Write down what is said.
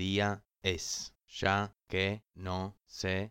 día es, ya que no sé